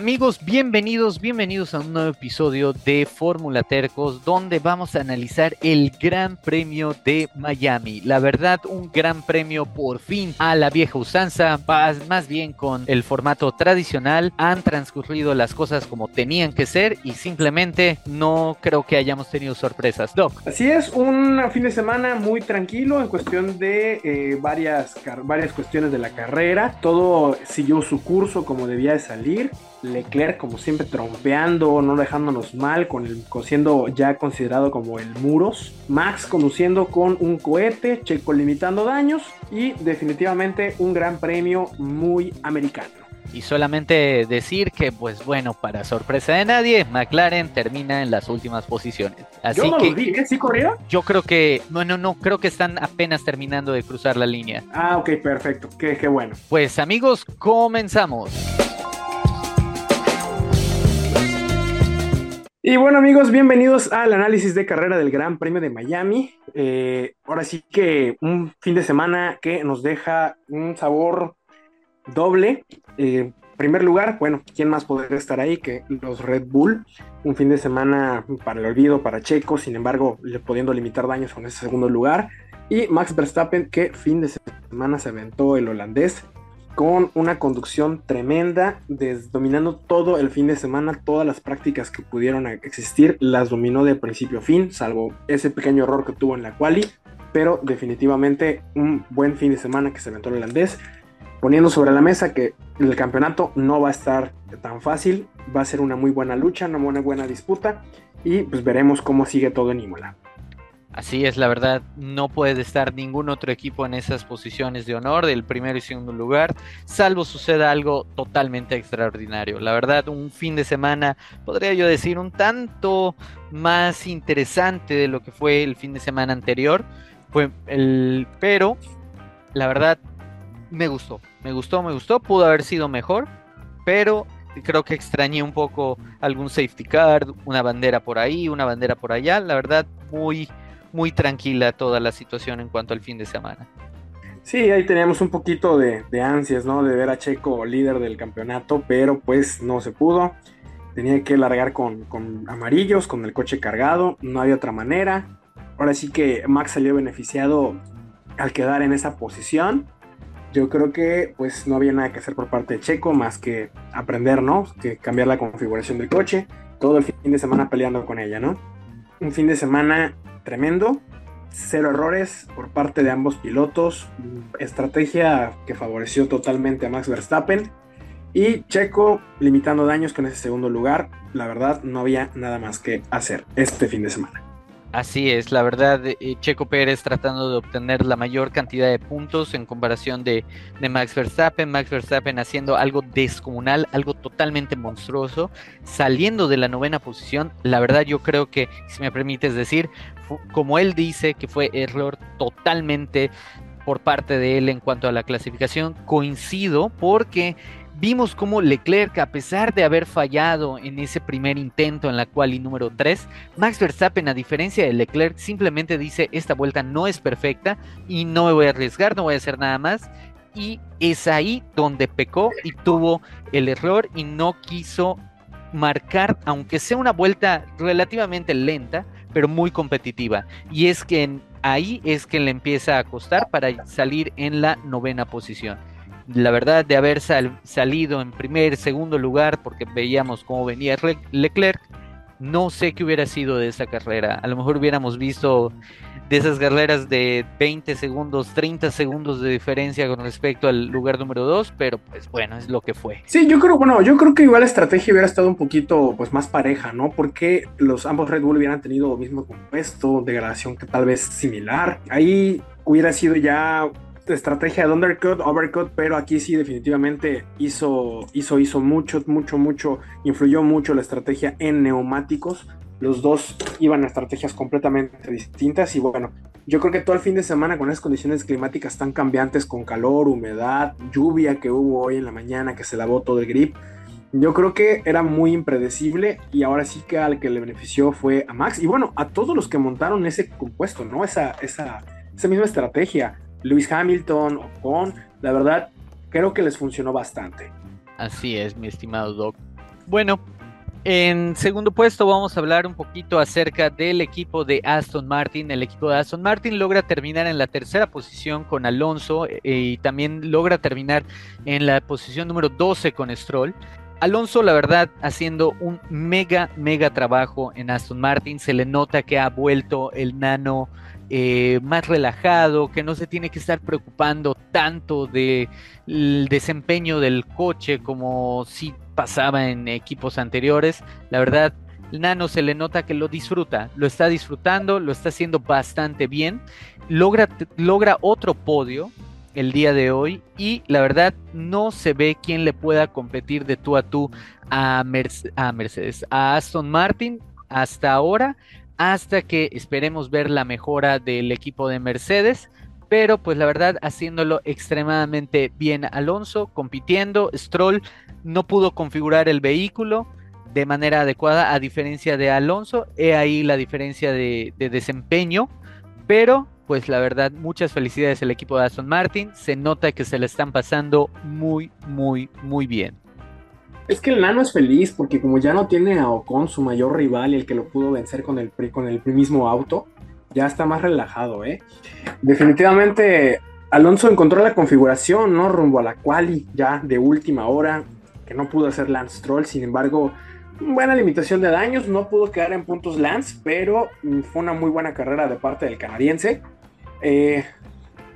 Amigos, bienvenidos, bienvenidos a un nuevo episodio de Fórmula Tercos, donde vamos a analizar el Gran Premio de Miami. La verdad, un gran premio por fin a la vieja usanza, más bien con el formato tradicional. Han transcurrido las cosas como tenían que ser y simplemente no creo que hayamos tenido sorpresas. Doc. Así es, un fin de semana muy tranquilo en cuestión de eh, varias, varias cuestiones de la carrera. Todo siguió su curso como debía de salir. Leclerc como siempre trompeando, no dejándonos mal, con el, siendo ya considerado como el muros. Max conduciendo con un cohete, Checo limitando daños y definitivamente un gran premio muy americano. Y solamente decir que, pues bueno, para sorpresa de nadie, McLaren termina en las últimas posiciones. Así yo no que, vi, ¿eh? ¿Sí corrieron? Yo creo que, bueno, no, creo que están apenas terminando de cruzar la línea. Ah, ok, perfecto, qué, qué bueno. Pues amigos, comenzamos. Y bueno amigos, bienvenidos al análisis de carrera del Gran Premio de Miami. Eh, ahora sí que un fin de semana que nos deja un sabor doble. Eh, primer lugar, bueno, ¿quién más podría estar ahí que los Red Bull? Un fin de semana para el olvido, para Checo, sin embargo, pudiendo limitar daños con ese segundo lugar. Y Max Verstappen, que fin de semana se aventó el holandés con una conducción tremenda, dominando todo el fin de semana, todas las prácticas que pudieron existir, las dominó de principio a fin, salvo ese pequeño error que tuvo en la quali, pero definitivamente un buen fin de semana que se aventó el holandés, poniendo sobre la mesa que el campeonato no va a estar tan fácil, va a ser una muy buena lucha, una buena, buena disputa, y pues veremos cómo sigue todo en Imola. Así es, la verdad, no puede estar ningún otro equipo en esas posiciones de honor del primero y segundo lugar, salvo suceda algo totalmente extraordinario. La verdad, un fin de semana, podría yo decir, un tanto más interesante de lo que fue el fin de semana anterior. Fue el, pero, la verdad, me gustó, me gustó, me gustó, pudo haber sido mejor, pero creo que extrañé un poco algún safety car, una bandera por ahí, una bandera por allá. La verdad, muy muy tranquila toda la situación en cuanto al fin de semana. Sí, ahí teníamos un poquito de, ansias, ¿no? De ver a Checo líder del campeonato, pero pues no se pudo. Tenía que largar con, amarillos, con el coche cargado, no había otra manera. Ahora sí que Max salió beneficiado al quedar en esa posición. Yo creo que pues no había nada que hacer por parte de Checo más que aprender, ¿no? Que cambiar la configuración del coche. Todo el fin de semana peleando con ella, ¿no? Un fin de semana tremendo. Cero errores por parte de ambos pilotos. Estrategia que favoreció totalmente a Max Verstappen. Y Checo limitando daños con ese segundo lugar. La verdad, no había nada más que hacer este fin de semana. Así es, la verdad, eh, Checo Pérez tratando de obtener la mayor cantidad de puntos en comparación de, de, Max Verstappen, Max Verstappen haciendo algo descomunal, algo totalmente monstruoso, saliendo de la novena posición, la verdad yo creo que, si me permites decir, como él dice que fue error totalmente por parte de él en cuanto a la clasificación, coincido porque Vimos cómo Leclerc, a pesar de haber fallado en ese primer intento en la quali número 3, Max Verstappen, a diferencia de Leclerc, simplemente dice, esta vuelta no es perfecta y no me voy a arriesgar, no voy a hacer nada más. Y es ahí donde pecó y tuvo el error y no quiso marcar, aunque sea una vuelta relativamente lenta, pero muy competitiva. Y es que ahí es que le empieza a costar para salir en la novena posición la verdad de haber salido en primer, segundo lugar, porque veíamos cómo venía Leclerc, no sé qué hubiera sido de esa carrera. A lo mejor hubiéramos visto de esas carreras de 20 segundos, 30 segundos de diferencia con respecto al lugar número 2, pero pues bueno, es lo que fue. Sí, yo creo, bueno, yo creo que igual la estrategia hubiera estado un poquito pues más pareja, ¿no? Porque los ambos Red Bull hubieran tenido el mismo compuesto, degradación que tal vez similar. Ahí hubiera sido ya estrategia de undercut, overcut, pero aquí sí definitivamente hizo, hizo, hizo mucho, mucho, mucho, influyó mucho la estrategia en neumáticos. Los dos iban a estrategias completamente distintas y bueno, yo creo que todo el fin de semana con esas condiciones climáticas tan cambiantes, con calor, humedad, lluvia que hubo hoy en la mañana, que se lavó todo el grip, yo creo que era muy impredecible y ahora sí que al que le benefició fue a Max y bueno, a todos los que montaron ese compuesto, ¿no? Esa, esa, esa misma estrategia. Lewis Hamilton, o con, la verdad, creo que les funcionó bastante. Así es, mi estimado Doc. Bueno, en segundo puesto vamos a hablar un poquito acerca del equipo de Aston Martin. El equipo de Aston Martin logra terminar en la tercera posición con Alonso eh, y también logra terminar en la posición número 12 con Stroll. Alonso, la verdad, haciendo un mega, mega trabajo en Aston Martin. Se le nota que ha vuelto el nano eh, más relajado, que no se tiene que estar preocupando tanto del desempeño del coche como si pasaba en equipos anteriores. La verdad, Nano se le nota que lo disfruta, lo está disfrutando, lo está haciendo bastante bien. Logra, logra otro podio el día de hoy y la verdad no se ve quién le pueda competir de tú a tú a, a Mercedes, a Aston Martin hasta ahora, hasta que esperemos ver la mejora del equipo de Mercedes pero pues la verdad haciéndolo extremadamente bien Alonso, compitiendo, Stroll no pudo configurar el vehículo de manera adecuada a diferencia de Alonso, he ahí la diferencia de, desempeño, pero pues la verdad muchas felicidades al equipo de Aston Martin, se nota que se le están pasando muy, muy, muy bien. Es que el nano es feliz porque como ya no tiene a Ocon, su mayor rival, y el que lo pudo vencer con el, con el mismo auto, ya está más relajado, ¿eh? Definitivamente Alonso encontró la configuración, ¿no? Rumbo a la quali ya de última hora, que no pudo hacer Lance Stroll, sin embargo, buena limitación de daños, no pudo quedar en puntos Lance, pero mm, fue una muy buena carrera de parte del canadiense. Eh,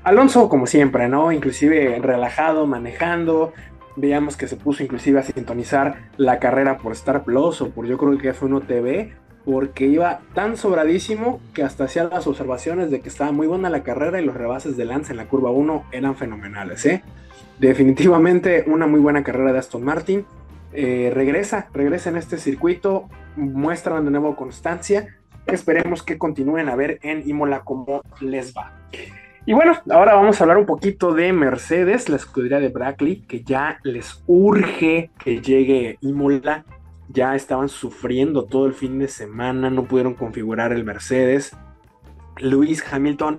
Alonso, como siempre, ¿no? Inclusive relajado, manejando. Veíamos que se puso inclusive a sintonizar la carrera por Star Plus o por yo creo que fue un OTV porque iba tan sobradísimo que hasta hacía las observaciones de que estaba muy buena la carrera y los rebases de Lance en la curva 1 eran fenomenales. ¿eh? Definitivamente una muy buena carrera de Aston Martin. Eh, regresa, regresa en este circuito, muestran de nuevo constancia. Esperemos que continúen a ver en Imola cómo les va. Y bueno, ahora vamos a hablar un poquito de Mercedes, la escudería de Brackley, que ya les urge que llegue Imola ya estaban sufriendo todo el fin de semana, no pudieron configurar el Mercedes. Luis Hamilton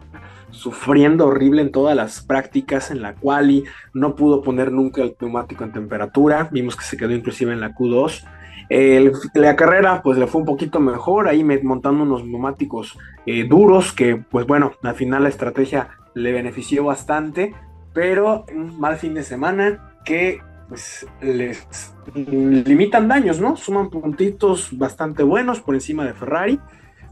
sufriendo horrible en todas las prácticas en la quali, no pudo poner nunca el neumático en temperatura, vimos que se quedó inclusive en la Q2. La carrera pues le fue un poquito mejor, ahí montando unos neumáticos eh, duros que pues bueno, al final la estrategia le benefició bastante, pero un mal fin de semana que pues les limitan daños, ¿no? Suman puntitos bastante buenos por encima de Ferrari,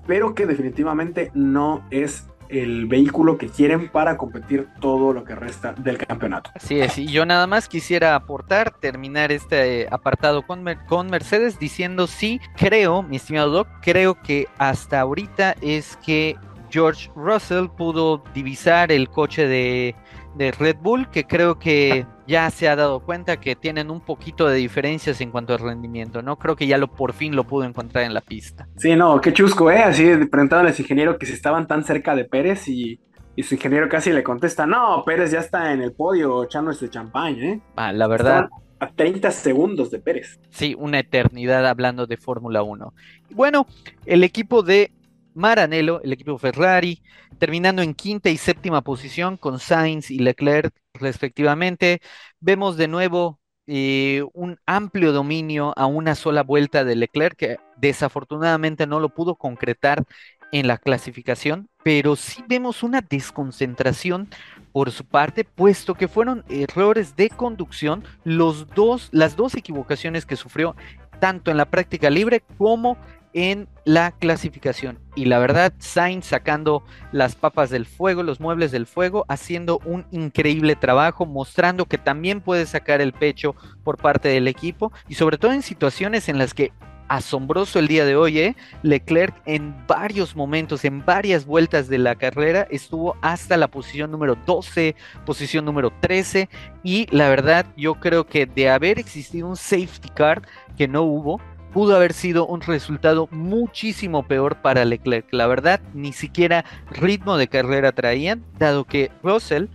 pero que definitivamente no es el vehículo que quieren para competir todo lo que resta del campeonato. Así es, y yo nada más quisiera aportar, terminar este apartado con, con Mercedes diciendo sí, creo, mi estimado Doc, creo que hasta ahorita es que George Russell pudo divisar el coche de, de Red Bull, que creo que ya se ha dado cuenta que tienen un poquito de diferencias en cuanto al rendimiento, ¿no? Creo que ya lo por fin lo pudo encontrar en la pista. Sí, no, qué chusco, ¿eh? Así preguntándole a su ingeniero que si estaban tan cerca de Pérez y, su ingeniero casi le contesta, no, Pérez ya está en el podio echando este champán, ¿eh? Ah, la verdad. a 30 segundos de Pérez. Sí, una eternidad hablando de Fórmula 1. Bueno, el equipo de Maranello, el equipo Ferrari, terminando en quinta y séptima posición con Sainz y Leclerc respectivamente. Vemos de nuevo eh, un amplio dominio a una sola vuelta de Leclerc, que desafortunadamente no lo pudo concretar en la clasificación, pero sí vemos una desconcentración por su parte, puesto que fueron errores de conducción los dos, las dos equivocaciones que sufrió tanto en la práctica libre como en la clasificación. Y la verdad, Sainz sacando las papas del fuego, los muebles del fuego, haciendo un increíble trabajo, mostrando que también puede sacar el pecho por parte del equipo y sobre todo en situaciones en las que asombroso el día de hoy, ¿eh? Leclerc en varios momentos, en varias vueltas de la carrera, estuvo hasta la posición número 12, posición número 13, y la verdad yo creo que de haber existido un safety car que no hubo, pudo haber sido un resultado muchísimo peor para Leclerc. La verdad, ni siquiera ritmo de carrera traían, dado que Russell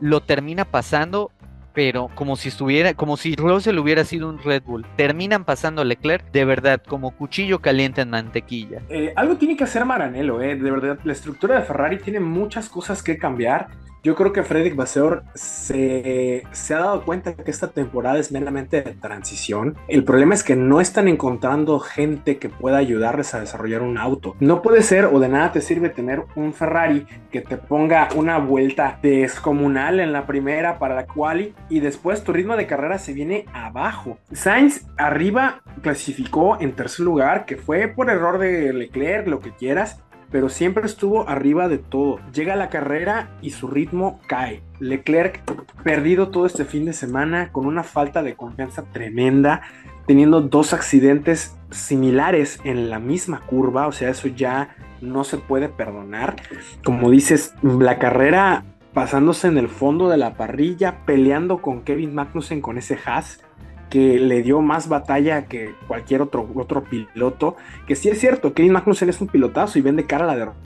lo termina pasando, pero como si estuviera, como si Russell hubiera sido un Red Bull. Terminan pasando Leclerc de verdad, como cuchillo caliente en mantequilla. Eh, algo tiene que hacer Maranello, eh. de verdad. La estructura de Ferrari tiene muchas cosas que cambiar. Yo creo que Frederick Vasseur se, se, ha dado cuenta que esta temporada es meramente de transición. El problema es que no están encontrando gente que pueda ayudarles a desarrollar un auto. No puede ser o de nada te sirve tener un Ferrari que te ponga una vuelta descomunal en la primera para la quali y después tu ritmo de carrera se viene abajo. Sainz arriba clasificó en tercer lugar, que fue por error de Leclerc, lo que quieras, pero siempre estuvo arriba de todo. Llega la carrera y su ritmo cae. Leclerc perdido todo este fin de semana con una falta de confianza tremenda, teniendo dos accidentes similares en la misma curva, o sea, eso ya no se puede perdonar. Como dices, la carrera pasándose en el fondo de la parrilla, peleando con Kevin Magnussen con ese Haas que le dio más batalla que cualquier otro, otro piloto. Que sí es cierto, Kevin Magnussen es un pilotazo y vende cara a la derrota.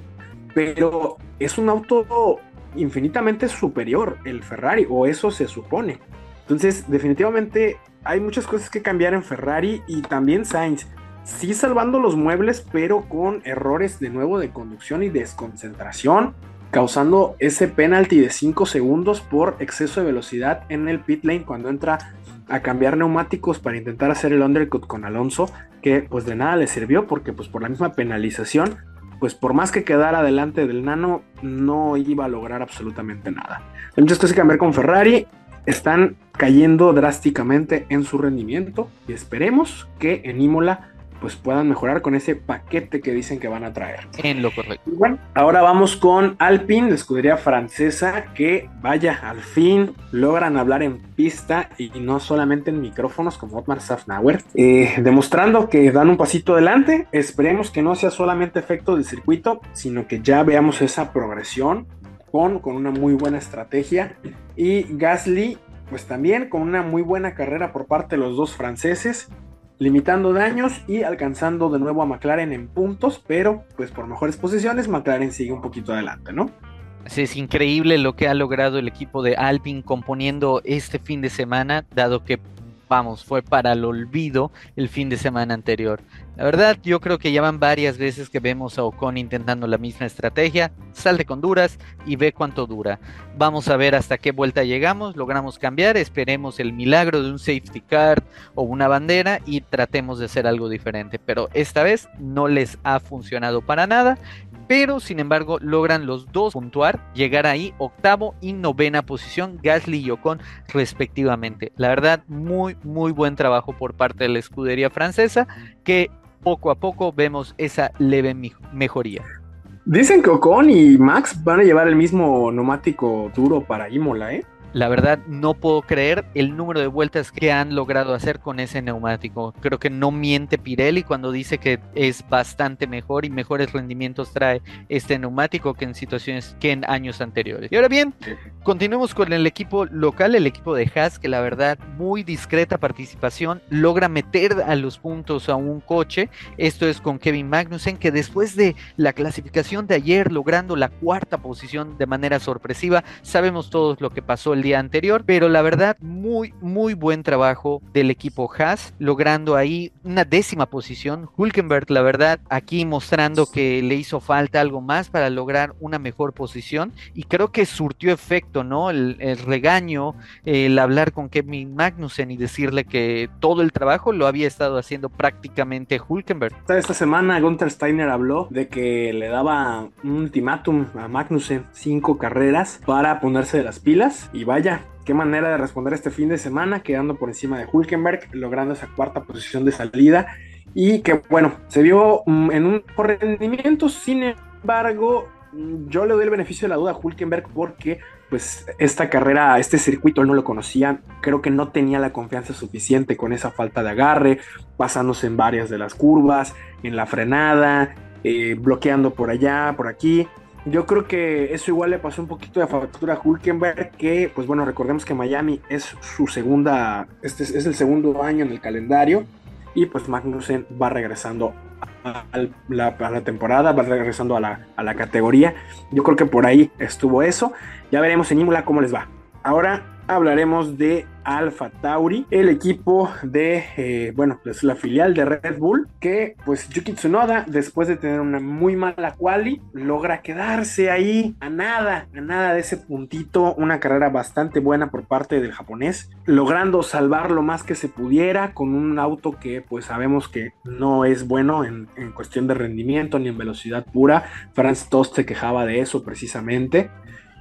Pero es un auto infinitamente superior el Ferrari, o eso se supone. Entonces, definitivamente hay muchas cosas que cambiar en Ferrari y también Sainz. Sí salvando los muebles, pero con errores de nuevo de conducción y desconcentración, causando ese penalti de 5 segundos por exceso de velocidad en el pit lane cuando entra a cambiar neumáticos para intentar hacer el undercut con Alonso, que pues de nada le sirvió porque pues por la misma penalización, pues por más que quedara delante del nano, no iba a lograr absolutamente nada. Hay muchas cosas que cambiar con Ferrari, están cayendo drásticamente en su rendimiento y esperemos que en Imola pues puedan mejorar con ese paquete que dicen que van a traer. En lo correcto. bueno, ahora vamos con Alpine, la escudería francesa, que vaya, al fin logran hablar en pista y no solamente en micrófonos como Otmar Safnauer, eh, demostrando que dan un pasito adelante. Esperemos que no sea solamente efecto del circuito, sino que ya veamos esa progresión con, con una muy buena estrategia. Y Gasly, pues también con una muy buena carrera por parte de los dos franceses limitando daños y alcanzando de nuevo a McLaren en puntos, pero pues por mejores posiciones McLaren sigue un poquito adelante, ¿no? Es increíble lo que ha logrado el equipo de Alpine componiendo este fin de semana, dado que vamos, fue para el olvido el fin de semana anterior. La verdad, yo creo que ya van varias veces que vemos a Ocon intentando la misma estrategia. Salte con duras y ve cuánto dura. Vamos a ver hasta qué vuelta llegamos, logramos cambiar, esperemos el milagro de un safety car o una bandera y tratemos de hacer algo diferente. Pero esta vez no les ha funcionado para nada pero sin embargo logran los dos puntuar, llegar ahí octavo y novena posición, Gasly y Ocon respectivamente. La verdad, muy, muy buen trabajo por parte de la escudería francesa, que poco a poco vemos esa leve mejoría. Dicen que Ocon y Max van a llevar el mismo neumático duro para Imola, ¿eh? La verdad, no puedo creer el número de vueltas que han logrado hacer con ese neumático. Creo que no miente Pirelli cuando dice que es bastante mejor y mejores rendimientos trae este neumático que en situaciones que en años anteriores. Y ahora bien, continuemos con el equipo local, el equipo de Haas, que la verdad, muy discreta participación, logra meter a los puntos a un coche. Esto es con Kevin Magnussen, que después de la clasificación de ayer, logrando la cuarta posición de manera sorpresiva, sabemos todos lo que pasó el día anterior, pero la verdad, muy, muy buen trabajo del equipo Haas, logrando ahí una décima posición. Hulkenberg, la verdad, aquí mostrando que le hizo falta algo más para lograr una mejor posición y creo que surtió efecto, ¿no? El, regaño, el hablar con Kevin Magnussen y decirle que todo el trabajo lo había estado haciendo prácticamente Hulkenberg. Esta semana Gunther Steiner habló de que le daba un ultimátum a Magnussen, cinco carreras para ponerse de las pilas y vaya, qué manera de responder este fin de semana, quedando por encima de Hulkenberg, logrando esa cuarta posición de salida. Y que bueno, se vio mm, en un rendimiento, sin embargo, mm, yo le doy el beneficio de la duda a Hulkenberg porque pues esta carrera, este circuito él no lo conocía, creo que no tenía la confianza suficiente con esa falta de agarre, pasándose en varias de las curvas, en la frenada, eh, bloqueando por allá, por aquí. Yo creo que eso igual le pasó un poquito de factura a Hulkenberg, que pues bueno, recordemos que Miami es su segunda, este es, el segundo año en el calendario, y pues Magnussen va regresando a la, temporada, va regresando a la, a la, categoría. Yo creo que por ahí estuvo eso. Ya veremos en Imola cómo les va. Ahora hablaremos de Alfa Tauri, el equipo de, eh, bueno, pues la filial de Red Bull, que pues Yuki Tsunoda, después de tener una muy mala quali, logra quedarse ahí a nada, a nada de ese puntito, una carrera bastante buena por parte del japonés, logrando salvar lo más que se pudiera con un auto que pues sabemos que no es bueno en, en cuestión de rendimiento ni en velocidad pura. Franz Tost se quejaba de eso precisamente.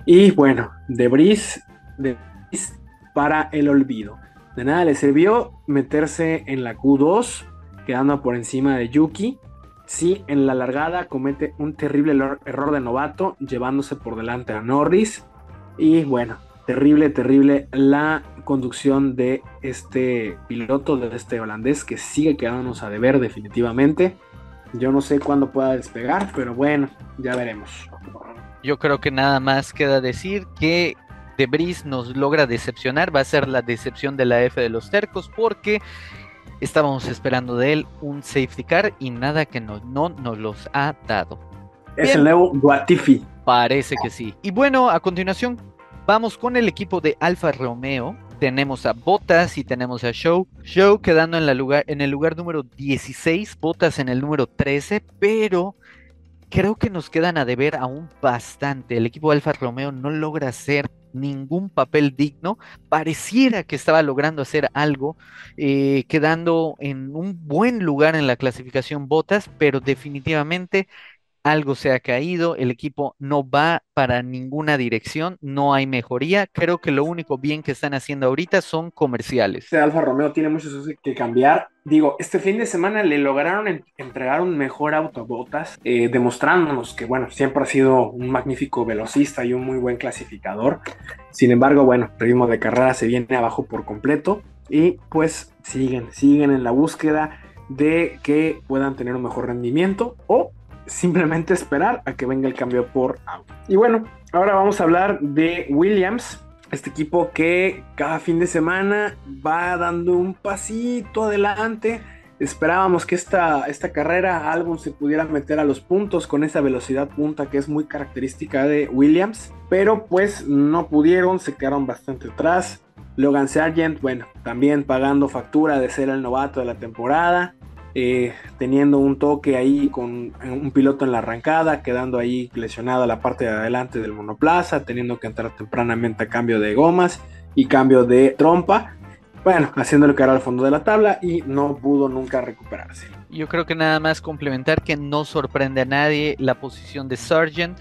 Y bueno, Debris, Debris para el olvido. De nada le sirvió meterse en la Q2, quedando por encima de Yuki. Sí, en la largada comete un terrible error de novato, llevándose por delante a Norris. Y bueno, terrible, terrible la conducción de este piloto, de este holandés, que sigue quedándonos a deber definitivamente. Yo no sé cuándo pueda despegar, pero bueno, ya veremos. Yo creo que nada más queda decir que Debris nos logra decepcionar, va a ser la decepción de la F de los tercos porque estábamos esperando de él un safety car y nada que no, no nos los ha dado. Es el nuevo Guatifi. Parece que sí. Y bueno, a continuación vamos con el equipo de Alfa Romeo. Tenemos a Botas y tenemos a Show. Show quedando en, la lugar, en el lugar número 16, Botas en el número 13, pero creo que nos quedan a deber aún bastante. El equipo de Alfa Romeo no logra hacer ningún papel digno. Pareciera que estaba logrando hacer algo, eh, quedando en un buen lugar en la clasificación botas, pero definitivamente algo se ha caído, el equipo no va para ninguna dirección, no hay mejoría. Creo que lo único bien que están haciendo ahorita son comerciales. Este Alfa Romeo tiene muchas cosas que cambiar. Digo, este fin de semana le lograron entregar un mejor auto eh, demostrándonos que, bueno, siempre ha sido un magnífico velocista y un muy buen clasificador. Sin embargo, bueno, el ritmo de carrera se viene abajo por completo y pues siguen, siguen en la búsqueda de que puedan tener un mejor rendimiento o simplemente esperar a que venga el cambio por auto. Y bueno, ahora vamos a hablar de Williams, este equipo que cada fin de semana va dando un pasito adelante. Esperábamos que esta, esta carrera Albon se pudiera meter a los puntos con esa velocidad punta que es muy característica de Williams, pero pues no pudieron, se quedaron bastante atrás. Logan Sargent, bueno, también pagando factura de ser el novato de la temporada. Eh, teniendo un toque ahí con un piloto en la arrancada, quedando ahí lesionado a la parte de adelante del monoplaza, teniendo que entrar tempranamente a cambio de gomas y cambio de trompa. Bueno, haciéndole cara al fondo de la tabla y no pudo nunca recuperarse. Yo creo que nada más complementar que no sorprende a nadie la posición de Sargent.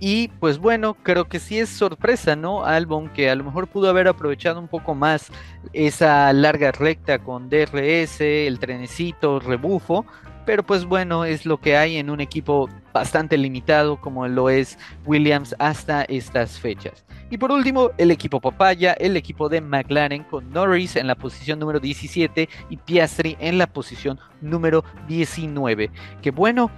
Y pues bueno, creo que sí es sorpresa, ¿no? Albon que a lo mejor pudo haber aprovechado un poco más esa larga recta con DRS, el trenecito, rebufo. Pero pues bueno, es lo que hay en un equipo bastante limitado como lo es Williams hasta estas fechas. Y por último, el equipo Papaya, el equipo de McLaren con Norris en la posición número 17 y Piastri en la posición número 19. Que bueno,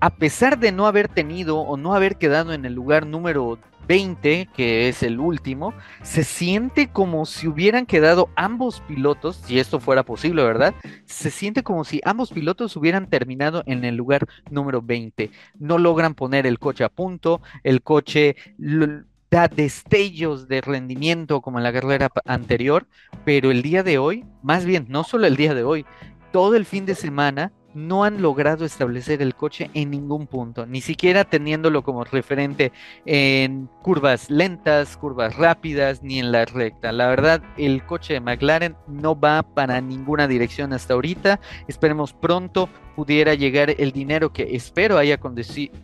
a pesar de no haber tenido o no haber quedado en el lugar número 20, que es el último, se siente como si hubieran quedado ambos pilotos, si esto fuera posible, ¿verdad? Se siente como si ambos pilotos hubieran terminado en el lugar número 20. No logran poner el coche a punto, el coche da destellos de rendimiento como en la carrera anterior, pero el día de hoy, más bien, no solo el día de hoy, todo el fin de semana no han logrado establecer el coche en ningún punto, ni siquiera teniéndolo como referente en curvas lentas, curvas rápidas, ni en la recta. La verdad, el coche de McLaren no va para ninguna dirección hasta ahorita. Esperemos pronto pudiera llegar el dinero que espero haya con,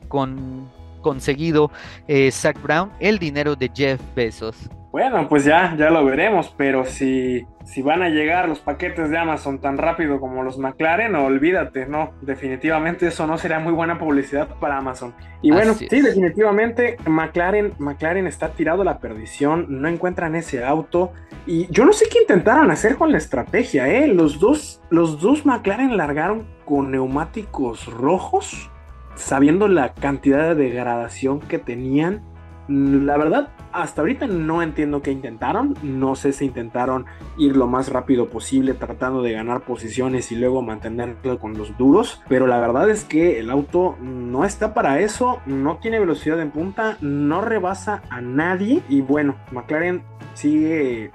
con conseguido eh, Zach Brown el dinero de Jeff Bezos. Bueno, pues ya, ya lo veremos, pero si, si van a llegar los paquetes de Amazon tan rápido como los McLaren, olvídate, no, definitivamente eso no sería muy buena publicidad para Amazon. Y bueno, sí, definitivamente McLaren, McLaren está tirado a la perdición, no encuentran ese auto y yo no sé qué intentaron hacer con la estrategia, ¿eh? Los dos, los dos McLaren largaron con neumáticos rojos, sabiendo la cantidad de degradación que tenían La verdad, hasta ahorita no entiendo qué intentaron. No sé si intentaron ir lo más rápido posible tratando de ganar posiciones y luego mantenerlo con los duros. Pero la verdad es que el auto no está para eso. No tiene velocidad en punta. No rebasa a nadie. Y bueno, McLaren sigue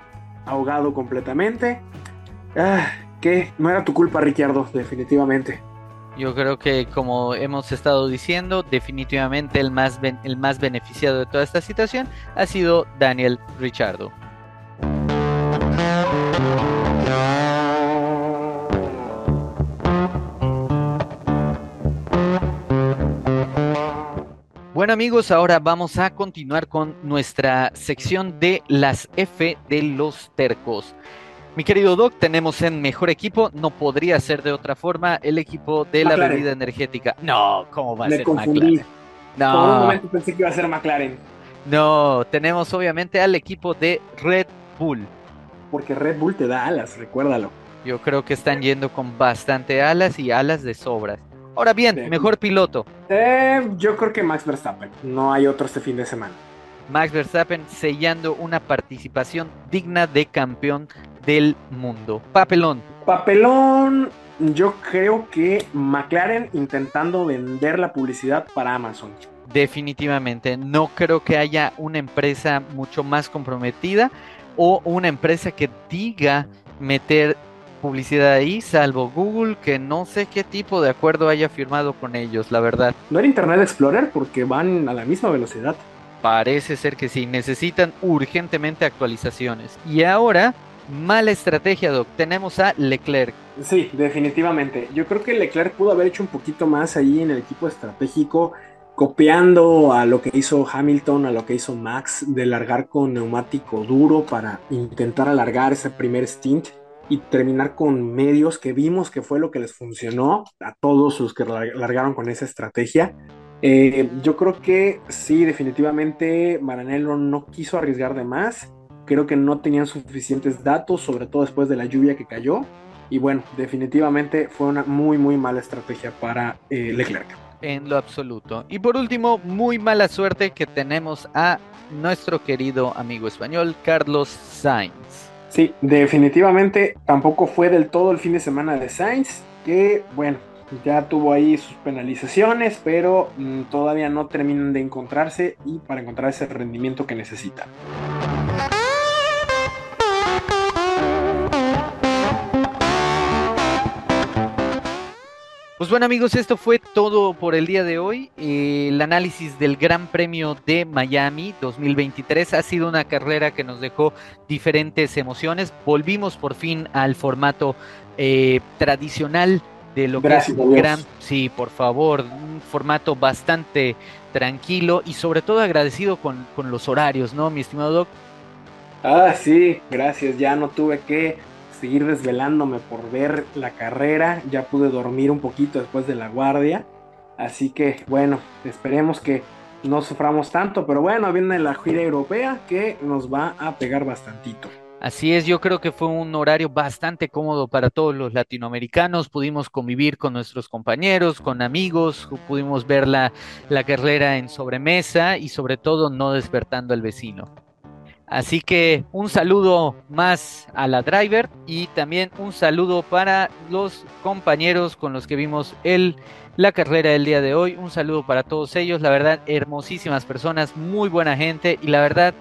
ahogado completamente. Ah, que no era tu culpa, Ricciardo, definitivamente. Yo creo que como hemos estado diciendo, definitivamente el más, el más beneficiado de toda esta situación ha sido Daniel Richardo. Bueno amigos, ahora vamos a continuar con nuestra sección de las F de los tercos. Mi querido Doc, tenemos en mejor equipo, no podría ser de otra forma, el equipo de la bebida energética. No, ¿cómo va a Me ser confundí. McLaren? No. Por un momento pensé que iba a ser McLaren. No, tenemos obviamente al equipo de Red Bull. Porque Red Bull te da alas, recuérdalo. Yo creo que están yendo con bastante alas y alas de sobras. Ahora bien, Sí. mejor piloto. Eh, yo creo que Max Verstappen. No hay otro este fin de semana. Max Verstappen sellando una participación digna de campeón del mundo. Papelón. Papelón, yo creo que McLaren intentando vender la publicidad para Amazon. Definitivamente. No creo que haya una empresa mucho más comprometida o una empresa que diga meter publicidad ahí, salvo Google, que no sé qué tipo de acuerdo haya firmado con ellos, la verdad. No era Internet Explorer porque van a la misma velocidad. Parece ser que sí, necesitan urgentemente actualizaciones. Y ahora, mala estrategia, Doc. Tenemos a Leclerc. Sí, definitivamente. Yo creo que Leclerc pudo haber hecho un poquito más ahí en el equipo estratégico, copiando a lo que hizo Hamilton, a lo que hizo Max, de largar con neumático duro para intentar alargar ese primer stint y terminar con medios que vimos que fue lo que les funcionó a todos los que lar- largaron con esa estrategia. Eh, yo creo que sí, definitivamente Maranello no quiso arriesgar de más. Creo que no tenían suficientes datos, sobre todo después de la lluvia que cayó. Y bueno, definitivamente fue una muy, muy mala estrategia para eh, Leclerc. En lo absoluto. Y por último, muy mala suerte que tenemos a nuestro querido amigo español, Carlos Sainz. Sí, definitivamente tampoco fue del todo el fin de semana de Sainz, que bueno, ya tuvo ahí sus penalizaciones, pero mm, todavía no terminan de encontrarse y para encontrar ese rendimiento que necesitan. Pues bueno amigos, esto fue todo por el día de hoy. Eh, el análisis del Gran Premio de Miami 2023 ha sido una carrera que nos dejó diferentes emociones. Volvimos por fin al formato eh, tradicional de lo Gracias que es un gran, sí, por favor, un formato bastante tranquilo y sobre todo agradecido con, con los horarios, ¿no, mi estimado Doc? Ah, sí, gracias. Ya no tuve que seguir desvelándome por ver la carrera. Ya pude dormir un poquito después de la guardia. Así que, bueno, esperemos que no suframos tanto. Pero bueno, viene la gira europea que nos va a pegar bastantito. Así es, yo creo que fue un horario bastante cómodo para todos los latinoamericanos. Pudimos convivir con nuestros compañeros, con amigos, pudimos ver la, la carrera en sobremesa y sobre todo no despertando al vecino. Así que un saludo más a la driver y también un saludo para los compañeros con los que vimos el, la carrera del día de hoy. Un saludo para todos ellos, la verdad, hermosísimas personas, muy buena gente y la verdad,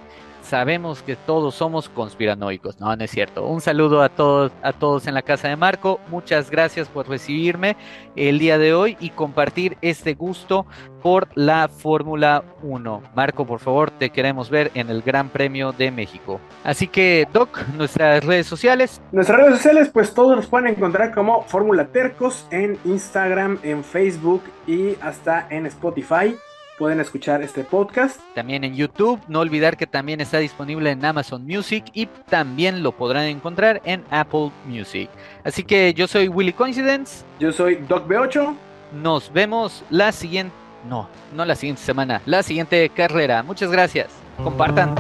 sabemos que todos somos conspiranoicos. No, no es cierto. Un saludo a todos, a todos en la casa de Marco. Muchas gracias por recibirme el día de hoy y compartir este gusto por la Fórmula 1. Marco, por favor, te queremos ver en el Gran Premio de México. Así que, Doc, nuestras redes sociales. Nuestras redes sociales, pues todos nos pueden encontrar como Fórmula Tercos en Instagram, en Facebook y hasta en Spotify. Pueden escuchar este podcast. También en YouTube, no olvidar que también está disponible en Amazon Music y también lo podrán encontrar en Apple Music. Así que yo soy Willy Coincidence. Yo soy Doc B8. Nos vemos la siguiente, no, no la siguiente semana, la siguiente carrera. Muchas gracias. Compartan.